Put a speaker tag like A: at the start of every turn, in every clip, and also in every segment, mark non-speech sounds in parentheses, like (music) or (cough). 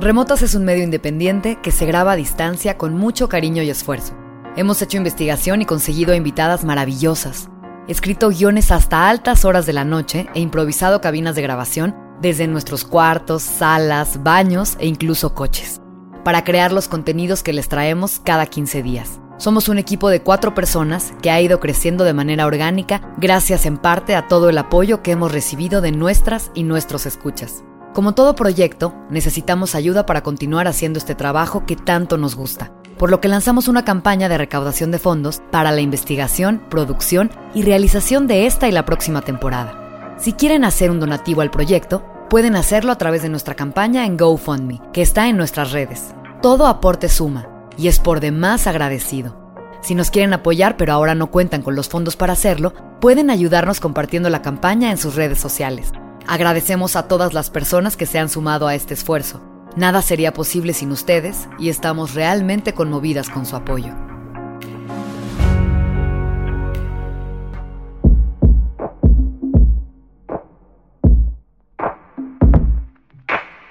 A: Remotas es un medio independiente que se graba a distancia con mucho cariño y esfuerzo. Hemos hecho investigación y conseguido invitadas maravillosas, escrito guiones hasta altas horas de la noche e improvisado cabinas de grabación desde nuestros cuartos, salas, baños e incluso coches, para crear los contenidos que les traemos cada 15 días. Somos un equipo de cuatro personas que ha ido creciendo de manera orgánica gracias en parte a todo el apoyo que hemos recibido de nuestras y nuestros escuchas. Como todo proyecto, necesitamos ayuda para continuar haciendo este trabajo que tanto nos gusta, por lo que lanzamos una campaña de recaudación de fondos para la investigación, producción y realización de esta y la próxima temporada. Si quieren hacer un donativo al proyecto, pueden hacerlo a través de nuestra campaña en GoFundMe, que está en nuestras redes. Todo aporte suma y es por demás agradecido. Si nos quieren apoyar pero ahora no cuentan con los fondos para hacerlo, pueden ayudarnos compartiendo la campaña en sus redes sociales. Agradecemos a todas las personas que se han sumado a este esfuerzo. Nada sería posible sin ustedes y estamos realmente conmovidas con su apoyo.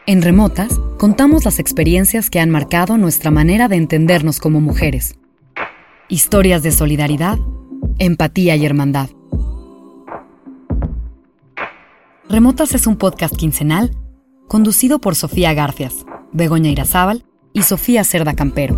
A: En Remotas contamos las experiencias que han marcado nuestra manera de entendernos como mujeres. Historias de solidaridad, empatía y hermandad. Remotas es un podcast quincenal conducido por Sofía Garcias, Begoña Irazábal y Sofía Cerda Campero.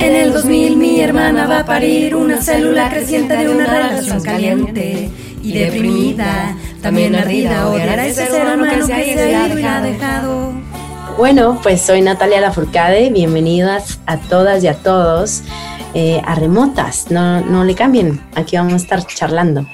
B: En el 2000 mi hermana va a parir una célula creciente de una relación caliente y deprimida, también ardida, odiará ese ser humano que se ha dejado.
C: Bueno, pues soy Natalia Lafourcade, bienvenidas a todas y a todos eh, a Remotas, no, no le cambien, aquí vamos a estar charlando.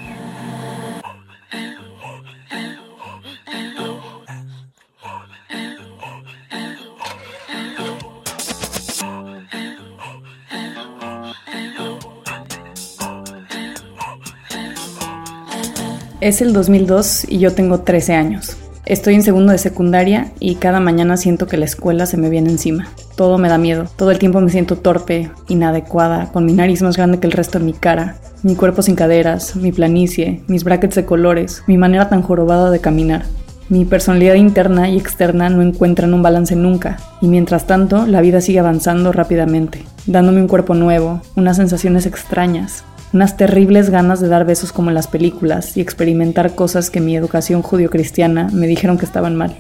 D: Es el 2002 y yo tengo 13 años. Estoy en segundo de secundaria y cada mañana siento que la escuela se me viene encima. Todo me da miedo. Todo el tiempo me siento torpe, inadecuada, con mi nariz más grande que el resto de mi cara, mi cuerpo sin caderas, mi planicie, mis brackets de colores, mi manera tan jorobada de caminar. Mi personalidad interna y externa no encuentran un balance nunca, y mientras tanto la vida sigue avanzando rápidamente, dándome un cuerpo nuevo, unas sensaciones extrañas, unas terribles ganas de dar besos como en las películas y experimentar cosas que mi educación judio-cristiana me dijeron que estaban mal.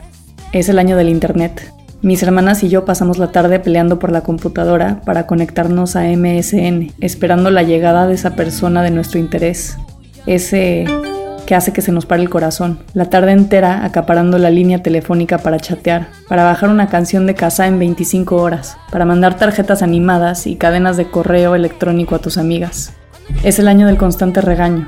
D: Es el año del Internet. Mis hermanas y yo pasamos la tarde peleando por la computadora para conectarnos a MSN, esperando la llegada de esa persona de nuestro interés. Ese que hace que se nos pare el corazón. La tarde entera acaparando la línea telefónica para chatear, para bajar una canción de casa en 25 horas, para mandar tarjetas animadas y cadenas de correo electrónico a tus amigas. Es el año del constante regaño.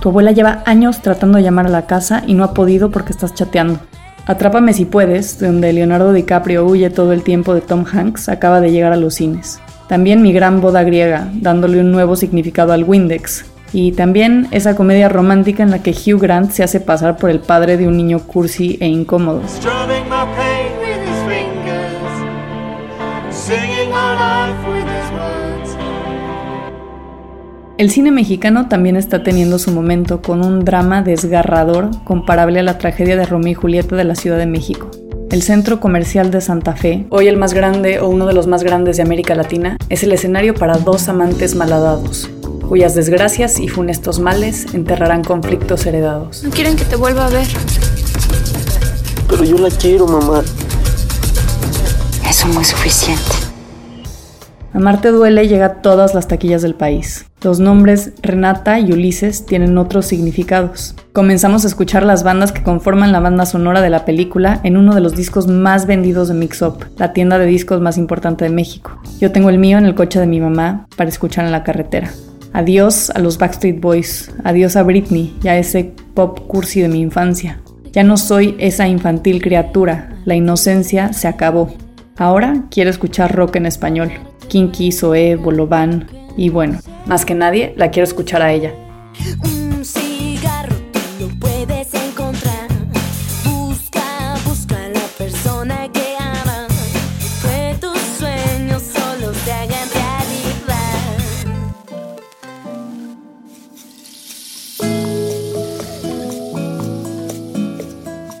D: Tu abuela lleva años tratando de llamar a la casa y no ha podido porque estás chateando. Atrápame si puedes, donde Leonardo DiCaprio huye todo el tiempo de Tom Hanks, acaba de llegar a los cines. También mi gran boda griega, dándole un nuevo significado al Windex. Y también esa comedia romántica en la que Hugh Grant se hace pasar por el padre de un niño cursi e incómodo. El cine mexicano también está teniendo su momento con un drama desgarrador comparable a la tragedia de Romeo y Julieta de la Ciudad de México. El Centro Comercial de Santa Fe, hoy el más grande o uno de los más grandes de América Latina, es el escenario para dos amantes malhadados, cuyas desgracias y funestos males enterrarán conflictos heredados.
E: No quieren que te vuelva a ver.
F: Pero yo la quiero, mamá.
E: Eso no es suficiente.
D: Amarte duele llega a todas las taquillas del país. Los nombres Renata y Ulises tienen otros significados. Comenzamos a escuchar las bandas que conforman la banda sonora de la película en uno de los discos más vendidos de Mix Up, la tienda de discos más importante de México. Yo tengo el mío en el coche de mi mamá para escuchar en la carretera. Adiós a los Backstreet Boys, adiós a Britney y a ese pop cursi de mi infancia. Ya no soy esa infantil criatura, la inocencia se acabó. Ahora quiero escuchar rock en español. Kinky, Zoé, Bolovan y bueno, más que nadie la quiero escuchar a ella.
B: Un cigarro tú lo puedes encontrar. Busca, busca a la persona que ama. Que tus sueños solo te hagan realidad.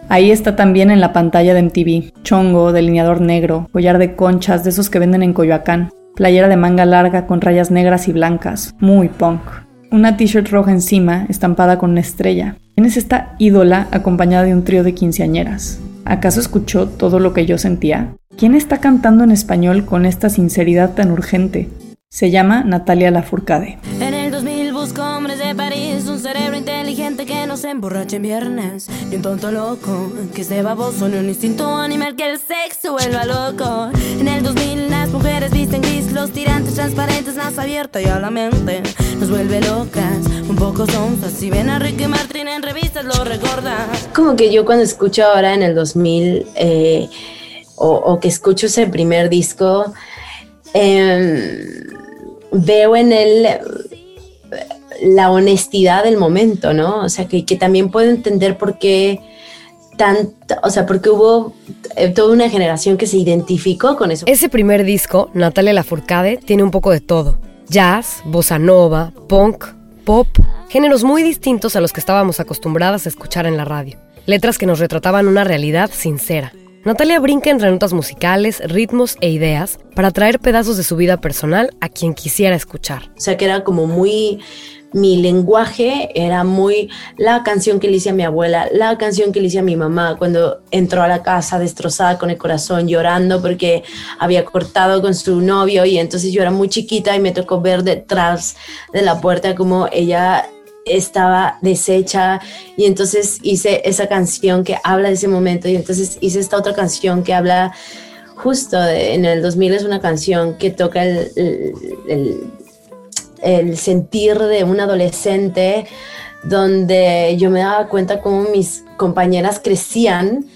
D: Ahí está también en la pantalla de MTV. Chongo, delineador negro, collar de conchas de esos que venden en Coyoacán, playera de manga larga con rayas negras y blancas, muy punk. Una t-shirt roja encima, estampada con una estrella. ¿Quién es esta ídola acompañada de un trío de quinceañeras? ¿Acaso escuchó todo lo que yo sentía? ¿Quién está cantando en español con esta sinceridad tan urgente? Se llama Natalia Lafourcade.
B: En el 2000 busco hombres de París, un cerebro inteligente que no se emborrache en viernes, ni un tonto loco que esté baboso, ni un instinto animal que el sexo vuelva loco. En el 2000 las mujeres visten gris, los tirantes transparentes, más abierta y a la mente nos vuelve locas, un poco sonzas. Si ven a Ricky Martin en revistas lo recordan.
C: Como que yo cuando escucho ahora en el 2000 eh, o, o que escucho ese primer disco, eh, veo en él la honestidad del momento, ¿no? O sea, que, que también puedo entender por qué tanto, o sea, porque hubo eh, toda una generación que se identificó con eso.
A: Ese primer disco, Natalia Lafourcade, tiene un poco de todo. Jazz, bossa nova, punk, pop, géneros muy distintos a los que estábamos acostumbradas a escuchar en la radio. Letras que nos retrataban una realidad sincera. Natalia brinca entre notas musicales, ritmos e ideas para traer pedazos de su vida personal a quien quisiera escuchar.
C: O sea, que era como muy, mi lenguaje era muy la canción que le hice a mi abuela, la canción que le hice a mi mamá cuando entró a la casa destrozada con el corazón, llorando porque había cortado con su novio. Y entonces yo era muy chiquita y me tocó ver detrás de la puerta como ella estaba deshecha. Y entonces hice esa canción que habla de ese momento. Y entonces hice esta otra canción que habla justo en el 2000 es una canción que toca el- el sentir de un adolescente donde yo me daba cuenta cómo mis compañeras crecían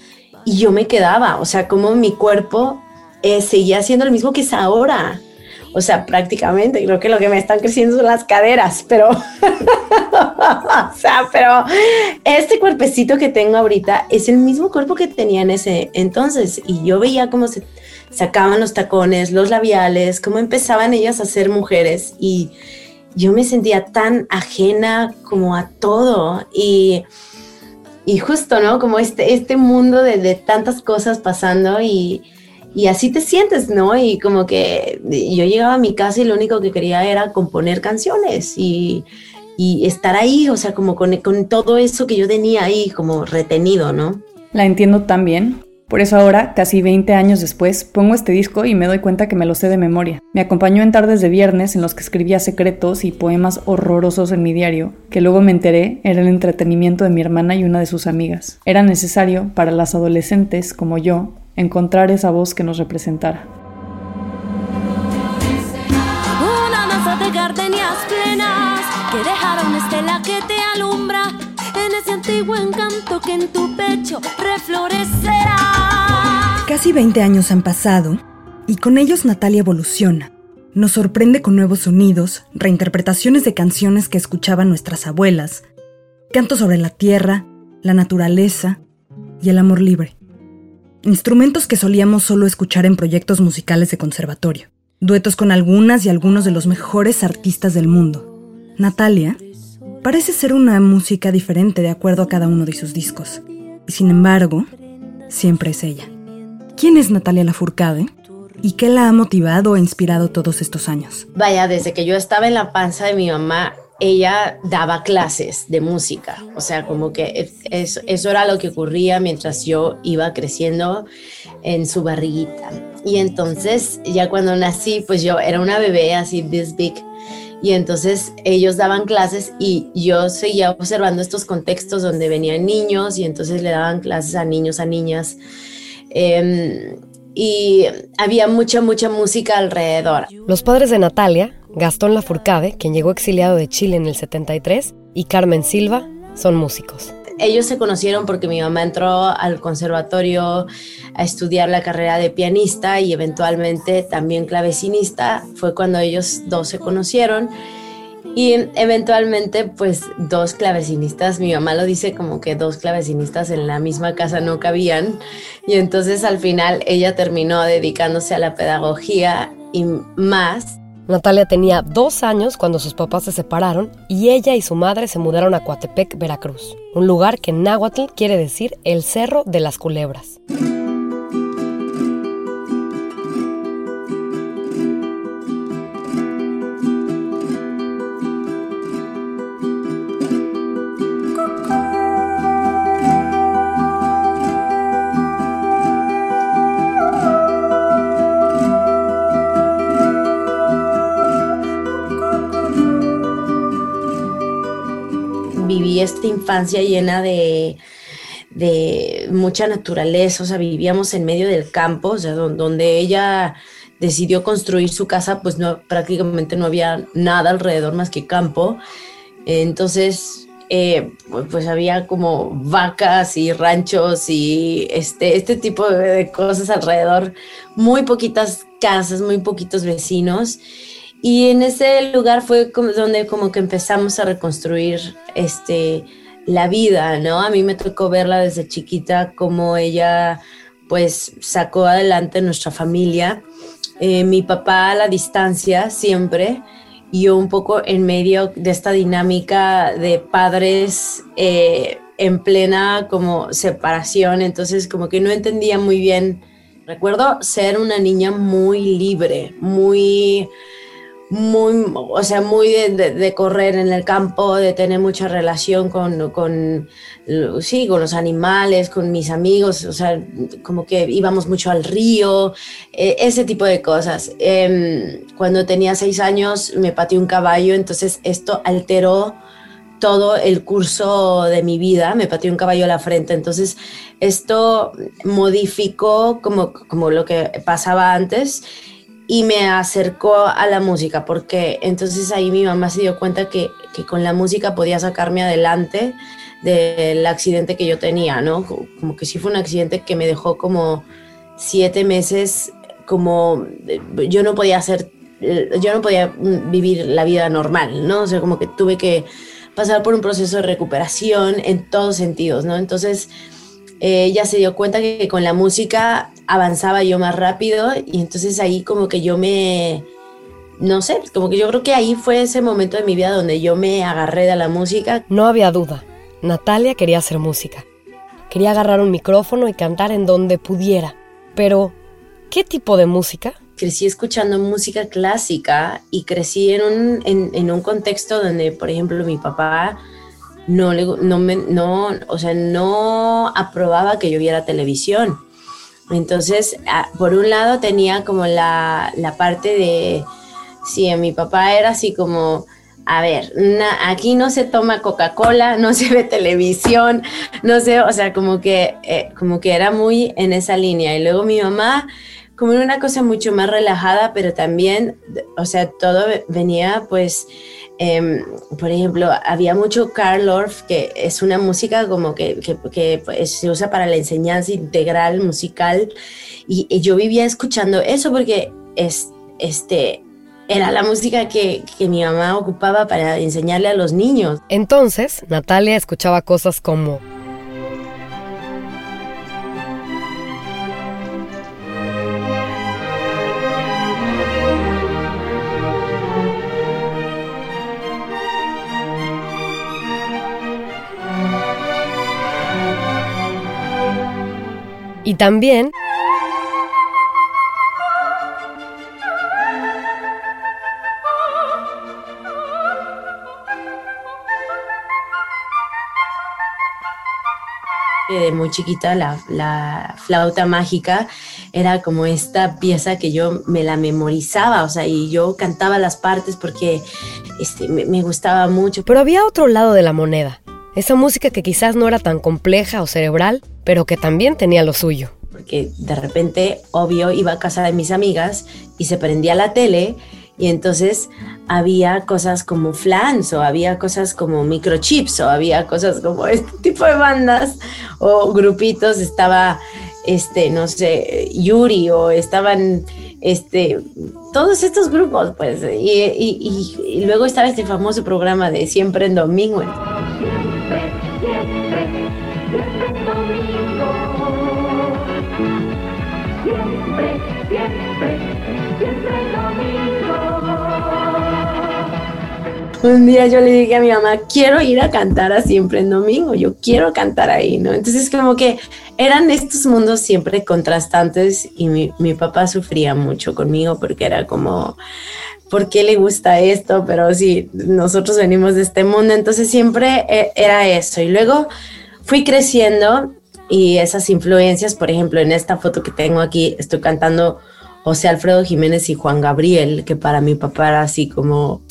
C: y yo me quedaba, o sea, cómo mi cuerpo eh, seguía siendo el mismo que es ahora. O sea, prácticamente, creo que lo que me están creciendo son las caderas, pero, (laughs) o sea, pero este cuerpecito que tengo ahorita es el mismo cuerpo que tenía en ese entonces. Y yo veía cómo se sacaban los tacones, los labiales, cómo empezaban ellas a ser mujeres y yo me sentía tan ajena como a todo y, y justo, ¿no? Como este, este mundo de, de tantas cosas pasando y, y así te sientes, ¿no? Y como que yo llegaba a mi casa y lo único que quería era componer canciones y, y estar ahí, o sea, como con, con todo eso que yo tenía ahí como retenido, ¿no?
D: La entiendo tan bien. Por eso ahora, casi 20 años después, pongo este disco y me doy cuenta que me lo sé de memoria. Me acompañó en tardes de viernes en los que escribía secretos y poemas horrorosos en mi diario, que luego me enteré era el entretenimiento de mi hermana y una de sus amigas. Era necesario para las adolescentes como yo encontrar esa voz que nos representara.
B: Una danza de gardenias plenas que dejaron estela que te alumbra antiguo encanto que en tu pecho reflorecerá.
E: Casi 20 años han pasado y con ellos Natalia evoluciona. Nos sorprende con nuevos sonidos, reinterpretaciones de canciones que escuchaban nuestras abuelas, cantos sobre la tierra, la naturaleza y el amor libre. Instrumentos que solíamos solo escuchar en proyectos musicales de conservatorio. Duetos con algunas y algunos de los mejores artistas del mundo. Natalia parece ser una música diferente de acuerdo a cada uno de sus discos. Y sin embargo, siempre es ella. ¿Quién es Natalia Lafourcade? ¿Y qué la ha motivado e inspirado todos estos años?
C: Vaya, desde que yo estaba en la panza de mi mamá, ella daba clases de música. O sea, como que es- es- eso era lo que ocurría mientras yo iba creciendo en su barriguita. Y entonces, ya cuando nací, pues yo era una bebé así, this big. Y entonces ellos daban clases y yo seguía observando estos contextos donde venían niños y entonces le daban clases a niños, a niñas. Em, y había mucha, mucha música alrededor.
A: Los padres de Natalia, Gastón Lafourcade, quien llegó exiliado de Chile en el 73, y Carmen Silva, son músicos.
C: Ellos se conocieron porque mi mamá entró al conservatorio a estudiar la carrera de pianista y eventualmente también clavecinista. Fue cuando ellos dos se conocieron. Y eventualmente, pues dos clavecinistas, mi mamá lo dice como que dos clavecinistas en la misma casa no cabían. Y entonces al final ella terminó dedicándose a la pedagogía y más.
A: Natalia tenía dos años cuando sus papás se separaron y ella y su madre se mudaron a Coatepec, Veracruz, un lugar que en náhuatl quiere decir el Cerro de las Culebras.
C: Esta infancia llena de, mucha naturaleza, o sea, vivíamos en medio del campo, o sea, don- donde ella decidió construir su casa, pues no, prácticamente no había nada alrededor más que campo. Entonces, eh, pues, había como vacas y ranchos y este, este tipo de cosas alrededor, muy poquitas casas, muy poquitos vecinos. Y en ese lugar fue donde como que empezamos a reconstruir este, la vida, ¿no? A mí me tocó verla desde chiquita, como ella pues sacó adelante nuestra familia. Eh, mi papá a la distancia siempre, y yo un poco en medio de esta dinámica de padres eh, en plena como separación, entonces como que no entendía muy bien. Recuerdo ser una niña muy libre, muy muy, o sea, muy de, correr en el campo, de tener mucha relación con, con, sí, con los animales, con mis amigos, o sea, como que íbamos mucho al río, eh, ese tipo de cosas. Em, cuando tenía seis años me pateó un caballo, entonces esto alteró todo el curso de mi vida, me pateó un caballo a la frente, entonces esto modificó como, como lo que pasaba antes y me acercó a la música, porque entonces ahí mi mamá se dio cuenta que, que con la música podía sacarme adelante del accidente que yo tenía, ¿no? Co- Como que sí fue un accidente que me dejó como siete meses, como eh, yo no podía hacer, eh, yo no podía vivir la vida normal, ¿no? O sea, como que tuve que pasar por un proceso de recuperación en todos sentidos, ¿no? Entonces, eh, ella se dio cuenta que con la música avanzaba yo más rápido y entonces ahí como que yo me, no sé, como que yo creo que ahí fue ese momento de mi vida donde yo me agarré de la música.
A: No había duda. Natalia quería hacer música. Quería agarrar un micrófono y cantar en donde pudiera. Pero, ¿qué tipo de música?
C: Crecí escuchando música clásica y crecí en un, en, en un contexto donde, por ejemplo, mi papá no, le, no, me, no, o sea, no aprobaba que yo viera televisión. Entonces, a- por un lado tenía como la, la parte de, sí, mi papá era así como, a ver, na- aquí no se toma Coca-Cola, no se ve televisión, no sé, o sea, como que, eh, como que era muy en esa línea. Y luego mi mamá, como una cosa mucho más relajada, pero también, o sea, todo ve- venía pues, em, por ejemplo, había mucho Karl Orff, que es una música como que, que- que, pues, se usa para la enseñanza integral musical, y, y yo vivía escuchando eso porque es, este, era la música que, que mi mamá ocupaba para enseñarle a los niños.
A: Entonces, Natalia escuchaba cosas como Y también
C: de muy chiquita, la, la, flauta mágica era como esta pieza que yo me la memorizaba, o sea, y yo cantaba las partes porque este, me, me gustaba mucho.
G: Pero había otro lado de la moneda, esa música que quizás no era tan compleja o cerebral, pero que también tenía lo suyo.
C: Porque de repente, obvio, iba a casa de mis amigas y se prendía la tele y entonces había cosas como flans o había cosas como microchips o había cosas como (laughs) este tipo de bandas o grupitos, estaba, este, no sé, Yuri o estaban, este, todos estos grupos, pues, y, luego estaba este famoso programa de Siempre en Domingo. bed. Un día yo le dije a mi mamá, quiero ir a cantar a siempre en domingo, yo quiero cantar ahí, ¿no? Entonces como que eran estos mundos siempre contrastantes y mi, mi papá sufría mucho conmigo porque era como, ¿por qué le gusta esto? Pero sí, nosotros venimos de este mundo, entonces siempre e, era eso. Y luego fui creciendo y esas influencias, por ejemplo, en esta foto que tengo aquí, estoy cantando José Alfredo Jiménez y Juan Gabriel, que para mi papá era así como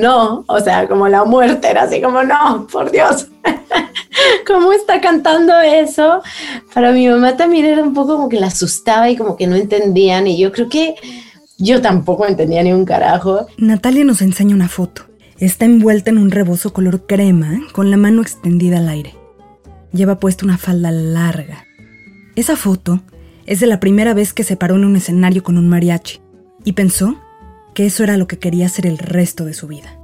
C: no, o sea, como la muerte era así como, no, por Dios, (laughs) ¿cómo está cantando eso? Para mi mamá también era un poco como que la asustaba y como que no entendían y yo creo que yo tampoco entendía ni un carajo.
E: Natalia nos enseña una foto. Está envuelta en un rebozo color crema con la mano extendida al aire. Lleva puesta una falda larga. Esa foto es de la primera vez que se paró en un escenario con un mariachi y pensó que eso era lo que quería hacer el resto de su vida.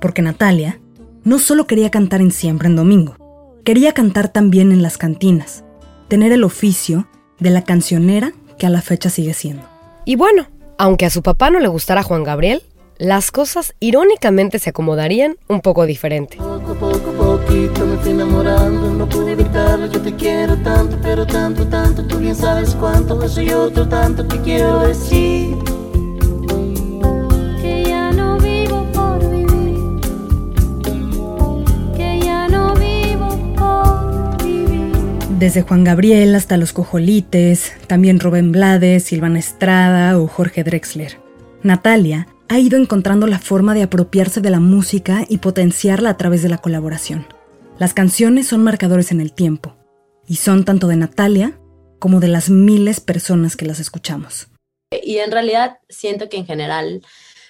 E: Porque Natalia no solo quería cantar en siempre en domingo, quería cantar también en las cantinas, tener el oficio de la cancionera que a la fecha sigue siendo.
G: Y bueno, aunque a su papá no le gustara Juan Gabriel, las cosas irónicamente se acomodarían un poco diferente.
F: Poco, poco, poquito me fui enamorando, no pude evitarlo, yo te quiero tanto, pero tanto, tanto, tú bien sabes cuánto, eso y otro tanto que quiero decir.
E: Desde Juan Gabriel hasta Los Cojolites, también Rubén Blades, Silvana Estrada o Jorge Drexler. Natalia ha ido encontrando la forma de apropiarse de la música y potenciarla a través de la colaboración. Las canciones son marcadores en el tiempo, y son tanto de Natalia como de las miles personas que las escuchamos.
C: Y en realidad siento que en general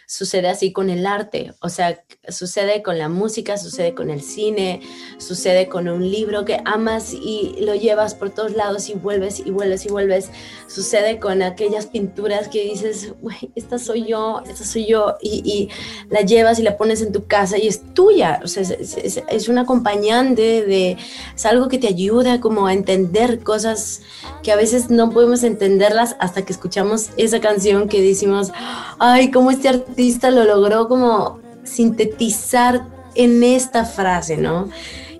C: sucede así con el arte, o sea, sucede con la música, sucede con el cine, sucede con un libro que amas y lo llevas por todos lados y vuelves y vuelves y vuelves, sucede con aquellas pinturas que dices, güey, esta soy yo, esta soy yo, y, y, la llevas y la pones en tu casa y es tuya, o sea, es, es, es un acompañante de, es algo que te ayuda como a entender cosas que a veces no podemos entenderlas hasta que escuchamos esa canción que decimos, ay, cómo este artista lo logró como sintetizar en esta frase, ¿no?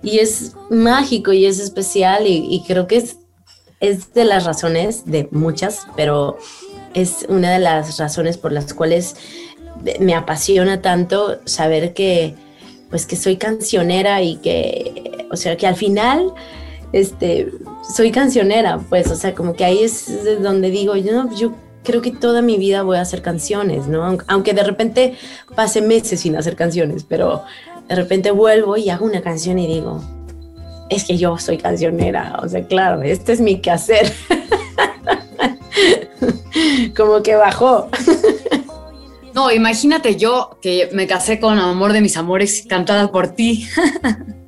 C: Y es mágico y es especial y, y creo que es, es de las razones, de muchas, pero es una de las razones por las cuales me apasiona tanto saber que, pues que soy cancionera y que, o sea, que al final, este, soy cancionera, pues, o sea, como que ahí es donde digo, yo, no, yo creo que toda mi vida voy a hacer canciones, ¿no? Aunque de repente pase meses sin hacer canciones, pero de repente vuelvo y hago una canción y digo, es que yo soy cancionera, o sea, claro, este es mi quehacer. (laughs) Como que bajó. (laughs)
A: No, imagínate yo que me casé con Amor de mis amores cantada por ti.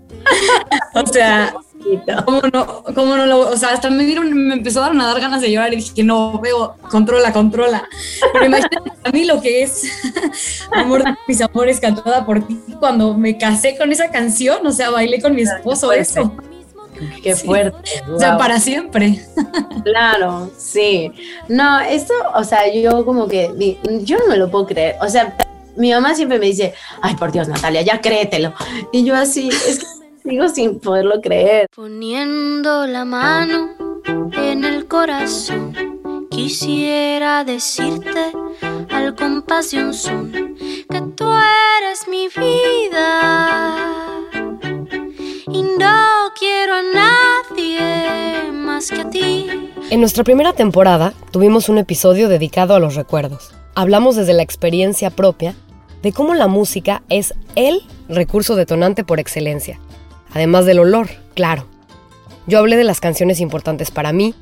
A: (laughs) o sea, ¿Cómo no? ¿Cómo no lo.? O sea, hasta me, dieron, me empezó a dar ganas de llorar y dije, no, veo, controla, controla. Pero imagínate a mí lo que es (laughs) Amor de mis amores cantada por ti cuando me casé con esa canción, o sea, bailé con mi esposo eso.
C: Qué fuerte.
A: Sí. Wow. O sea, para siempre.
C: Claro, sí. No, esto, o sea, yo como que, yo no me lo puedo creer. O sea, mi mamá siempre me dice, ay, por Dios, Natalia, ya créetelo. Y yo así, es que sigo sin poderlo creer.
H: Poniendo la mano en el corazón, quisiera decirte al compás de un son que tú eres mi vida y no quiero a nadie ti.
G: En nuestra primera temporada tuvimos un episodio dedicado a los recuerdos. Hablamos desde la experiencia propia de cómo la música es el recurso detonante por excelencia, además del olor, claro. Yo hablé de las canciones importantes para mí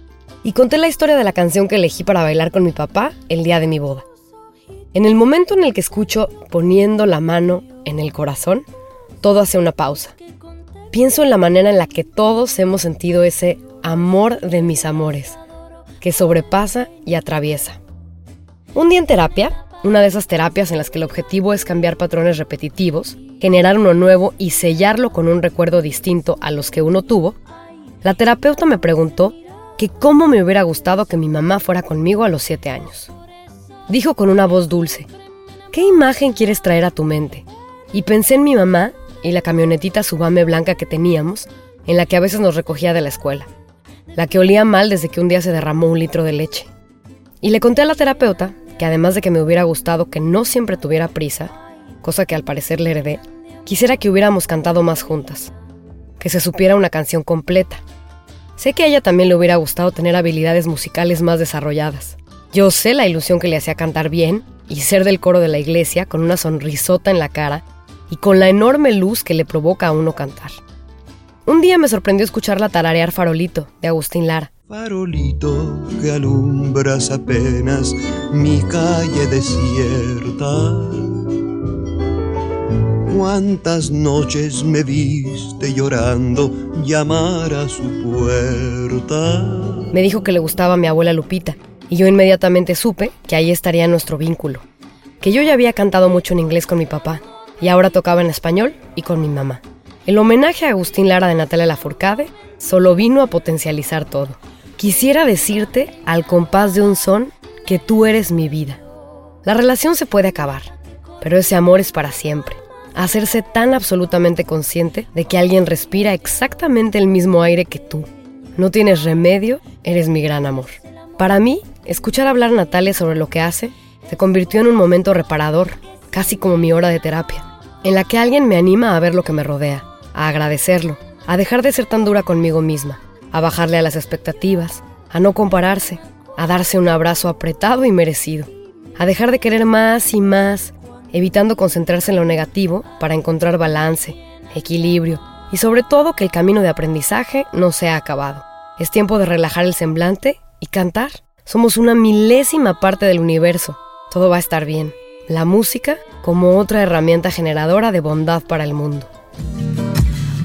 G: y conté la historia de la canción que elegí para bailar con mi papá el día de mi boda. En el momento en el que escucho poniendo la mano en el corazón, todo hace una pausa. Pienso en la manera en la que todos hemos sentido ese amor de mis amores, que sobrepasa y atraviesa. Un día en terapia, una de esas terapias en las que el objetivo es cambiar patrones repetitivos, generar uno nuevo y sellarlo con un recuerdo distinto a los que uno tuvo, la terapeuta me preguntó que cómo me hubiera gustado que mi mamá fuera conmigo a los siete años. Dijo con una voz dulce, ¿qué imagen quieres traer a tu mente? Y pensé en mi mamá y la camionetita subame blanca que teníamos, en la que a veces nos recogía de la escuela, la que olía mal desde que un día se derramó un litro de leche. Y le conté a la terapeuta que además de que me hubiera gustado que no siempre tuviera prisa, cosa que al parecer le heredé, quisiera que hubiéramos cantado más juntas, que se supiera una canción completa. Sé que a ella también le hubiera gustado tener habilidades musicales más desarrolladas. Yo sé la ilusión que le hacía cantar bien y ser del coro de la iglesia con una sonrisota en la cara y con la enorme luz que le provoca a uno cantar. Un día me sorprendió escucharla tararear Farolito, de Agustín Lara.
I: Farolito que alumbras apenas mi calle desierta. Cuántas noches me viste llorando llamar a su puerta.
G: Me dijo que le gustaba a mi abuela Lupita, y yo inmediatamente supe que ahí estaría nuestro vínculo. Que yo ya había cantado mucho en inglés con mi papá, y ahora tocaba en español y con mi mamá. El homenaje a Agustín Lara de Natalia Lafourcade solo vino a potencializar todo. Quisiera decirte, al compás de un son, que tú eres mi vida. La relación se puede acabar, pero ese amor es para siempre. Hacerse tan absolutamente consciente de que alguien respira exactamente el mismo aire que tú. No tienes remedio, eres mi gran amor. Para mí, escuchar hablar a Natalia sobre lo que hace se convirtió en un momento reparador, casi como mi hora de terapia, en la que alguien me anima a ver lo que me rodea, a agradecerlo, a dejar de ser tan dura conmigo misma, a bajarle a las expectativas, a no compararse, a darse un abrazo apretado y merecido, a dejar de querer más y más, evitando concentrarse en lo negativo para encontrar balance, equilibrio y sobre todo que el camino de aprendizaje no se ha acabado. Es tiempo de relajar el semblante y cantar. Somos una milésima parte del universo. Todo va a estar bien. La música como otra herramienta generadora de bondad para el mundo.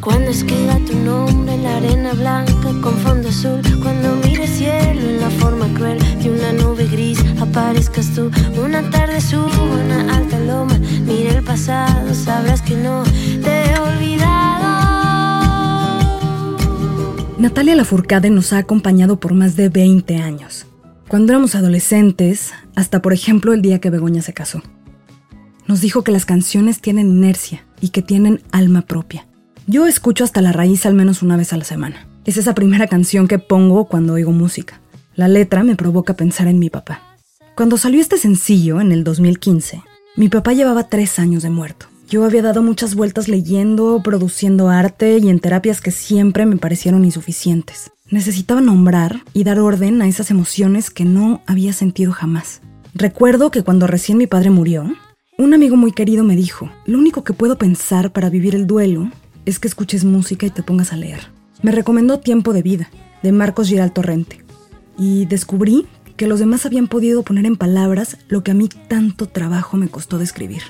H: Cuando escriba tu nombre en la arena blanca con fondo azul, cuando mire cielo en la forma cruel de una nube gris, aparezcas tú. Una tarde subo una alta loma, mire el pasado, sabrás que no te he olvidado.
E: Natalia Lafourcade nos ha acompañado por más de 20 años. Cuando éramos adolescentes, hasta por ejemplo el día que Begoña se casó. Nos dijo que las canciones tienen inercia y que tienen alma propia. Yo escucho hasta la raíz al menos una vez a la semana. Es esa primera canción que pongo cuando oigo música. La letra me provoca pensar en mi papá. Cuando salió este sencillo, en el 2015, mi papá llevaba tres años de muerto. Yo había dado muchas vueltas leyendo, produciendo arte y en terapias que siempre me parecieron insuficientes. Necesitaba nombrar y dar orden a esas emociones que no había sentido jamás. Recuerdo que cuando recién mi padre murió, un amigo muy querido me dijo, lo único que puedo pensar para vivir el duelo es que escuches música y te pongas a leer. Me recomendó Tiempo de Vida, de Marcos Giral Torrente, y descubrí que los demás habían podido poner en palabras lo que a mí tanto trabajo me costó describir.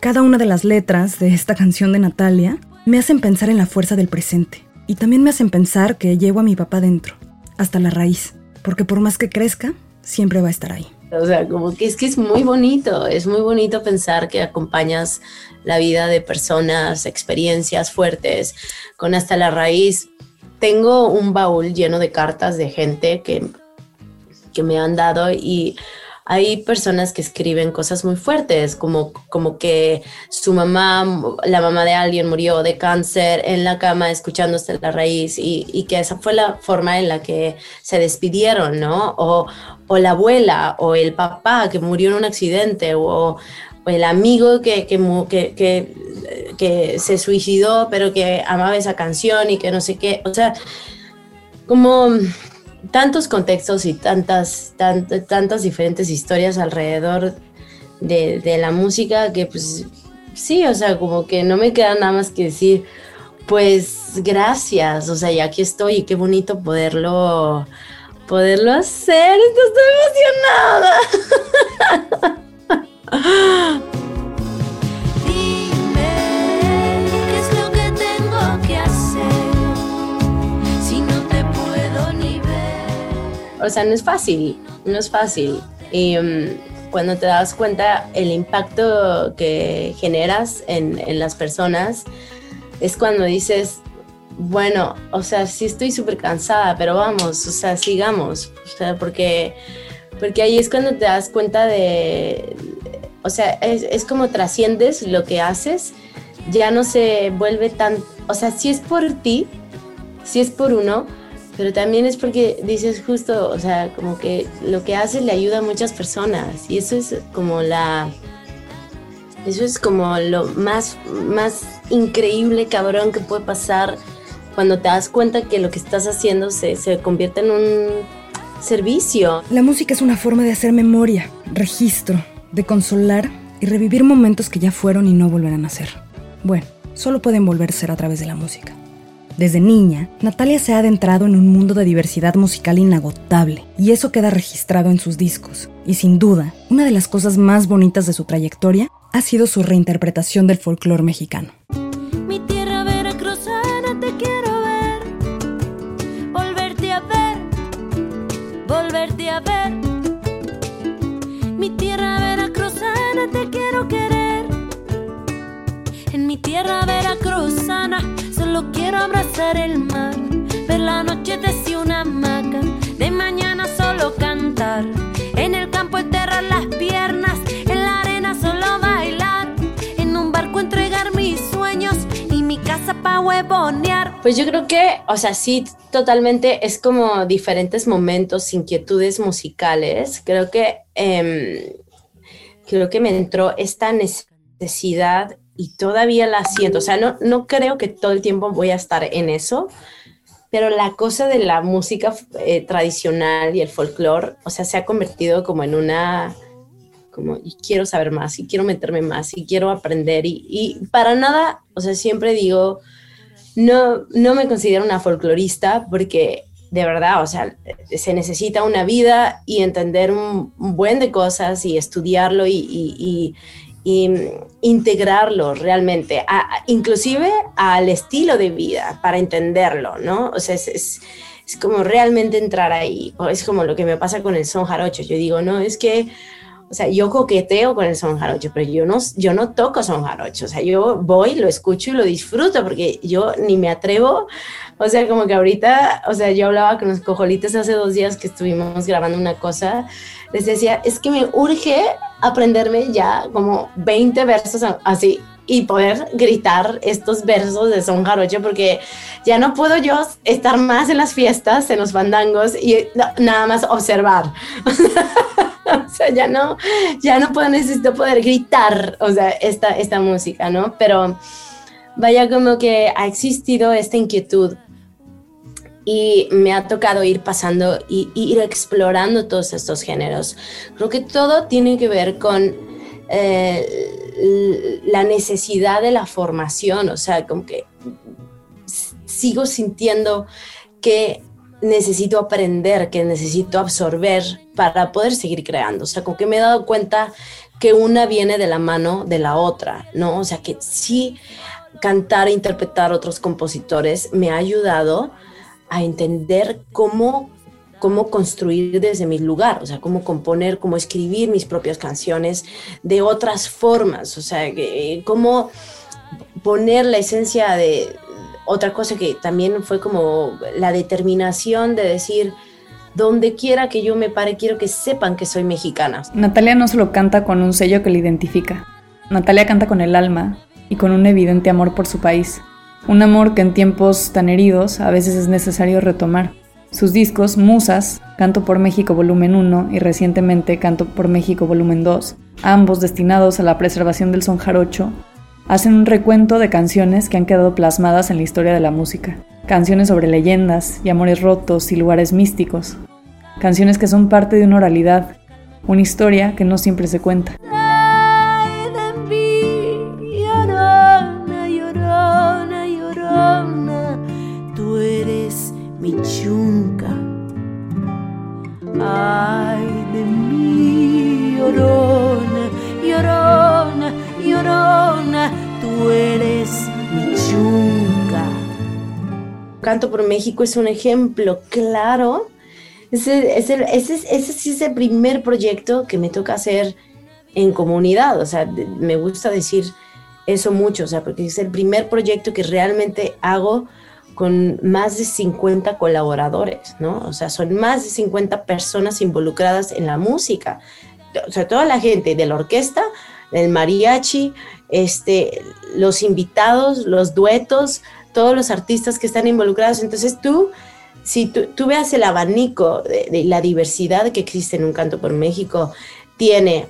E: Cada una de las letras de esta canción de Natalia me hacen pensar en la fuerza del presente, y también me hacen pensar que llevo a mi papá dentro, hasta la raíz, porque por más que crezca, siempre va a estar ahí.
C: O sea, como que es que es muy bonito, es muy bonito pensar que acompañas la vida de personas, experiencias fuertes, con hasta la raíz. Tengo un baúl lleno de cartas de gente que, que me han dado y hay personas que escriben cosas muy fuertes, como, como que su mamá, la mamá de alguien murió de cáncer en la cama escuchándose la raíz y, y que esa fue la forma en la que se despidieron, ¿no? O, o la abuela o el papá que murió en un accidente o, el amigo que, que, que, que se suicidó pero que amaba esa canción y que no sé qué. O sea, como tantos contextos y tantas, tantas diferentes historias alrededor de, de, la música que pues sí, o sea, como que no me queda nada más que decir, pues gracias, o sea, y aquí estoy y qué bonito poderlo, poderlo hacer, estoy emocionada. (laughs) o sea, no es fácil, no es fácil. Y um, cuando te das cuenta el impacto que generas en, en, las personas, es cuando dices, bueno, o sea, sí estoy súper cansada, pero vamos, o sea, sigamos, o sea, porque, porque ahí es cuando te das cuenta de, o sea, es, es como trasciendes lo que haces, ya no se vuelve tan, o sea, si es por ti, si es por uno, pero también es porque dices justo, o sea, como que lo que haces le ayuda a muchas personas y eso es como la, eso es como lo más, más increíble, cabrón, que puede pasar cuando te das cuenta que lo que estás haciendo se, se convierte en un servicio.
E: La música es una forma de hacer memoria, registro, de consolar y revivir momentos que ya fueron y no volverán a ser. Bueno, solo pueden volver a ser a través de la música. Desde niña, Natalia se ha adentrado en un mundo de diversidad musical inagotable, y eso queda registrado en sus discos. Y sin duda, una de las cosas más bonitas de su trayectoria ha sido su reinterpretación del folclore mexicano.
H: Mi tierra te quiero ver, volverte a ver, volverte a ver. Mi tierra veracruzana te quiero querer, en mi tierra veracruzana solo quiero abrazar el mar, ver la noche desde una hamaca, de mañana solo cantar, en el campo enterrar las piernas, en la arena solo bailar, en un barco entregar mis sueños y mi casa pa' huevonear.
C: Pues yo creo que, o sea, sí, totalmente es como diferentes momentos, inquietudes musicales. Creo que, eh, creo que me entró esta necesidad y todavía la siento. O sea, no, no creo que todo el tiempo voy a estar en eso, pero la cosa de la música eh, tradicional y el folclore, o sea, se ha convertido como en una, como, y quiero saber más, y quiero meterme más, y quiero aprender, y, y para nada, o sea, siempre digo, no, no me considero una folclorista porque de verdad, o sea, se necesita una vida y entender un, buen de cosas y estudiarlo y, y, y integrarlo realmente, inclusive al estilo de vida para entenderlo, ¿no? O sea, es, como realmente entrar ahí, es como lo que me pasa con el son jarocho, yo digo, no, es que, o sea, yo coqueteo con el son jarocho, pero yo no, yo no toco son jarocho, o sea, yo voy, lo escucho y lo disfruto, porque yo ni me atrevo, o sea, como que ahorita, o sea, yo hablaba con los cojolites hace dos días que estuvimos grabando una cosa, les decía, es que me urge aprenderme ya como 20 versos así y poder gritar estos versos de son jarocho porque ya no puedo yo estar más en las fiestas, en los fandangos y nada más observar. (laughs) o sea, ya no, ya no puedo, necesito poder gritar, o sea, esta, esta música, ¿no? Pero vaya como que ha existido esta inquietud y me ha tocado ir pasando y, ir explorando todos estos géneros. Creo que todo tiene que ver con eh, la necesidad de la formación, o sea, como que sigo sintiendo que necesito aprender, que necesito absorber para poder seguir creando, o sea, como que me he dado cuenta que una viene de la mano de la otra, ¿no? O sea, que sí cantar e interpretar otros compositores me ha ayudado a entender cómo, cómo construir desde mi lugar, o sea, cómo componer, cómo escribir mis propias canciones de otras formas, o sea, cómo poner la esencia de otra cosa que también fue como la determinación de decir, donde quiera que yo me pare, quiero que sepan que soy mexicana.
D: Natalia no solo canta con un sello que le identifica, Natalia canta con el alma y con un evidente amor por su país. Un amor que en tiempos tan heridos a veces es necesario retomar. Sus discos, Musas, Canto por México Volumen 1 y recientemente Canto por México Volumen 2, ambos destinados a la preservación del son jarocho, hacen un recuento de canciones que han quedado plasmadas en la historia de la música. canciones sobre leyendas y amores rotos y lugares místicos, canciones que son parte de una oralidad, una historia que no siempre se cuenta.
C: Canto por México es un ejemplo claro. Ese, ese, ese, ese sí es el primer proyecto que me toca hacer en comunidad. O sea, me gusta decir eso mucho, o sea, porque es el primer proyecto que realmente hago con más de 50 colaboradores, ¿no? O sea, son más de 50 personas involucradas en la música. O sea, toda la gente de la orquesta, del mariachi, este, los invitados, los duetos, todos los artistas que están involucrados. Entonces tú, si tú, tú veas el abanico de, de la diversidad que existe en un canto por México, tiene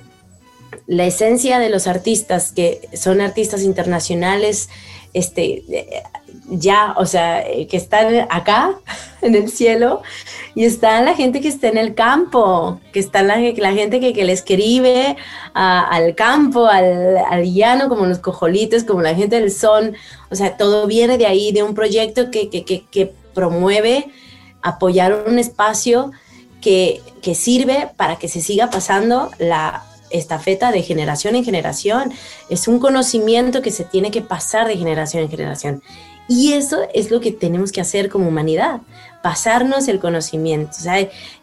C: la esencia de los artistas que son artistas internacionales, este, eh, ya, o sea, eh, que están acá (laughs) en el cielo, y está la gente que está en el campo, que está la, gente que, que le escribe al campo, al, llano, como los cojolitos, como la gente del son, o sea, todo viene de ahí, de un proyecto que, promueve apoyar un espacio que sirve para que se siga pasando la estafeta de generación en generación. Es un conocimiento que se tiene que pasar de generación en generación. Y eso es lo que tenemos que hacer como humanidad, pasarnos el conocimiento.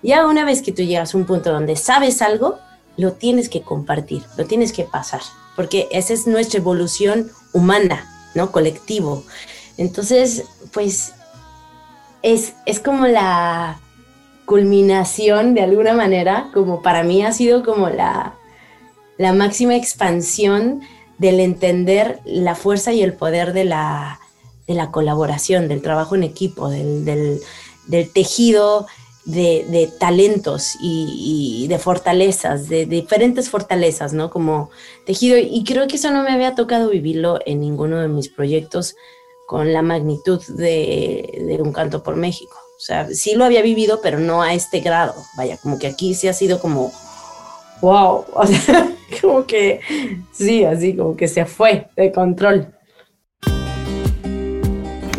C: Ya una vez que tú llegas a un punto donde sabes algo, lo tienes que compartir, lo tienes que pasar, porque esa es nuestra evolución humana, ¿no? Colectivo. Entonces, pues es, es como la culminación de alguna manera, como para mí ha sido como la, la máxima expansión del entender la fuerza y el poder de la, de la colaboración, del trabajo en equipo, del, tejido de, talentos y, de fortalezas, de, diferentes fortalezas, ¿no? Como tejido. Y creo que eso no me había tocado vivirlo en ninguno de mis proyectos con la magnitud de, Un Canto por México. O sea, sí lo había vivido, pero no a este grado. Vaya, como que aquí sí ha sido como, wow, (laughs) como que sí, así como que se fue de control.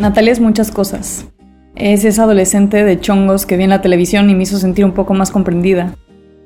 D: Natalia es muchas cosas. Es esa adolescente de chongos que vi en la televisión y me hizo sentir un poco más comprendida,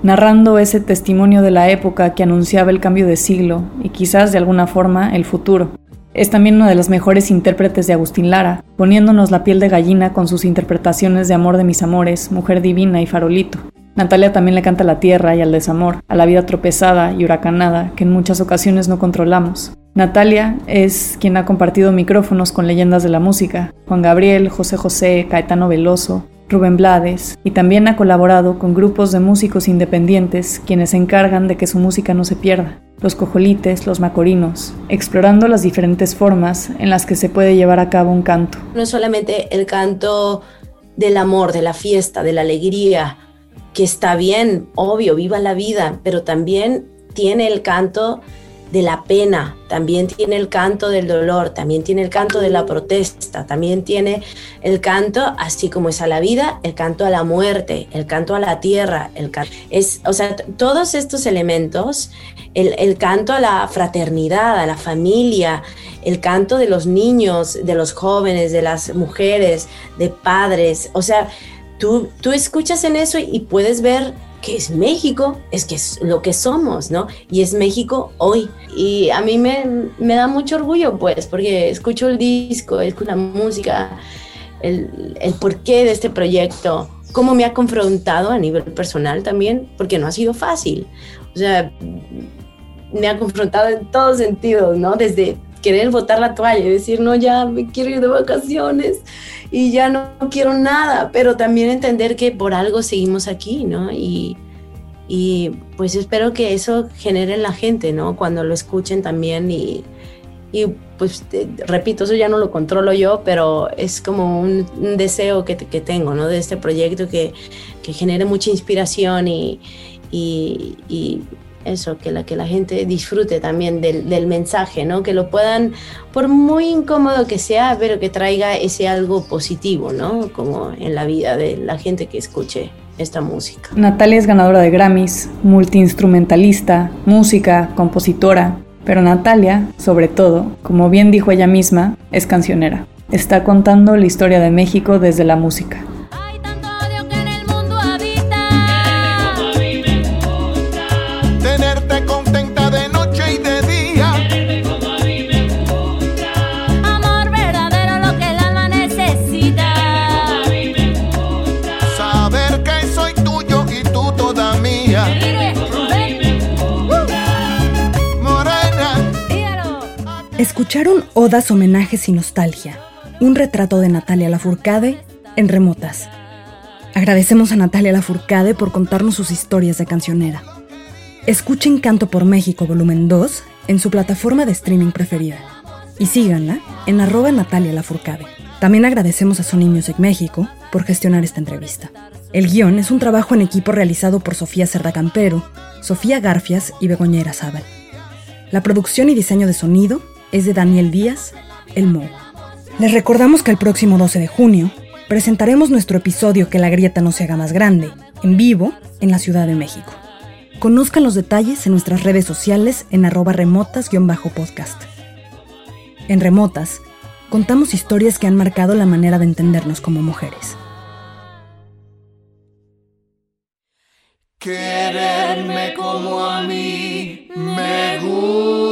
D: narrando ese testimonio de la época que anunciaba el cambio de siglo y quizás de alguna forma el futuro. Es también una de las mejores intérpretes de Agustín Lara, poniéndonos la piel de gallina con sus interpretaciones de Amor de mis amores, Mujer divina y Farolito. Natalia también le canta a la tierra y al desamor, a la vida tropezada y huracanada que en muchas ocasiones no controlamos. Natalia es quien ha compartido micrófonos con leyendas de la música, Juan Gabriel, José José, Caetano Veloso, Rubén Blades, y también ha colaborado con grupos de músicos independientes quienes se encargan de que su música no se pierda, los cojolites, los macorinos, explorando las diferentes formas en las que se puede llevar a cabo un canto.
C: No es solamente el canto del amor, de la fiesta, de la alegría, que está bien, obvio, viva la vida, pero también tiene el canto de la pena, también tiene el canto del dolor, también tiene el canto de la protesta, también tiene el canto, así como es a la vida, el canto a la muerte, el canto a la tierra, el es, o sea, todos estos elementos, el, el canto a la fraternidad, a la familia, el canto de los niños, de los jóvenes, de las mujeres, de padres, o sea, tú, tú escuchas en eso y puedes ver que es México, es que es lo que somos, ¿no? Y es México hoy. Y a mí me, me da mucho orgullo, pues, porque escucho el disco, escucho la música, el, el porqué de este proyecto, cómo me ha confrontado a nivel personal también, porque no ha sido fácil. O sea, me ha confrontado en todos sentidos, ¿no? Desde querer botar la toalla y decir, no, ya me quiero ir de vacaciones y ya no quiero nada, pero también entender que por algo seguimos aquí, ¿no? Y, y pues espero que eso genere en la gente, ¿no? Cuando lo escuchen también y, y pues repito, eso ya no lo controlo yo, pero es como un, deseo que, que tengo, ¿no? De este proyecto que, que genere mucha inspiración y, y, eso, que la, que la gente disfrute también del, del mensaje, ¿no? Que lo puedan, por muy incómodo que sea, pero que traiga ese algo positivo, ¿no? Como en la vida de la gente que escuche esta música.
D: Natalia es ganadora de Grammys, multiinstrumentalista, música, compositora, pero Natalia, sobre todo, como bien dijo ella misma, es cancionera. Está contando la historia de México desde la música.
E: Escucharon odas, homenajes y nostalgia. Un retrato de Natalia Lafourcade en Remotas. Agradecemos a Natalia Lafourcade por contarnos sus historias de cancionera. Escuchen Canto por México volumen 2 en su plataforma de streaming preferida. Y síganla en arroba Natalia Lafourcade. También agradecemos a Sony Music México por gestionar esta entrevista. El guion es un trabajo en equipo realizado por Sofía Cerda Campero, Sofía Garfias y Begoñera Zabal. La producción y diseño de sonido es de Daniel Díaz, El Mo. Les recordamos que el próximo 12 de junio presentaremos nuestro episodio Que la grieta no se haga más grande, en vivo, en la Ciudad de México. Conozcan los detalles en nuestras redes sociales en arroba remotas-podcast. En Remotas, contamos historias que han marcado la manera de entendernos como mujeres.
J: Quererme como a mí me gusta.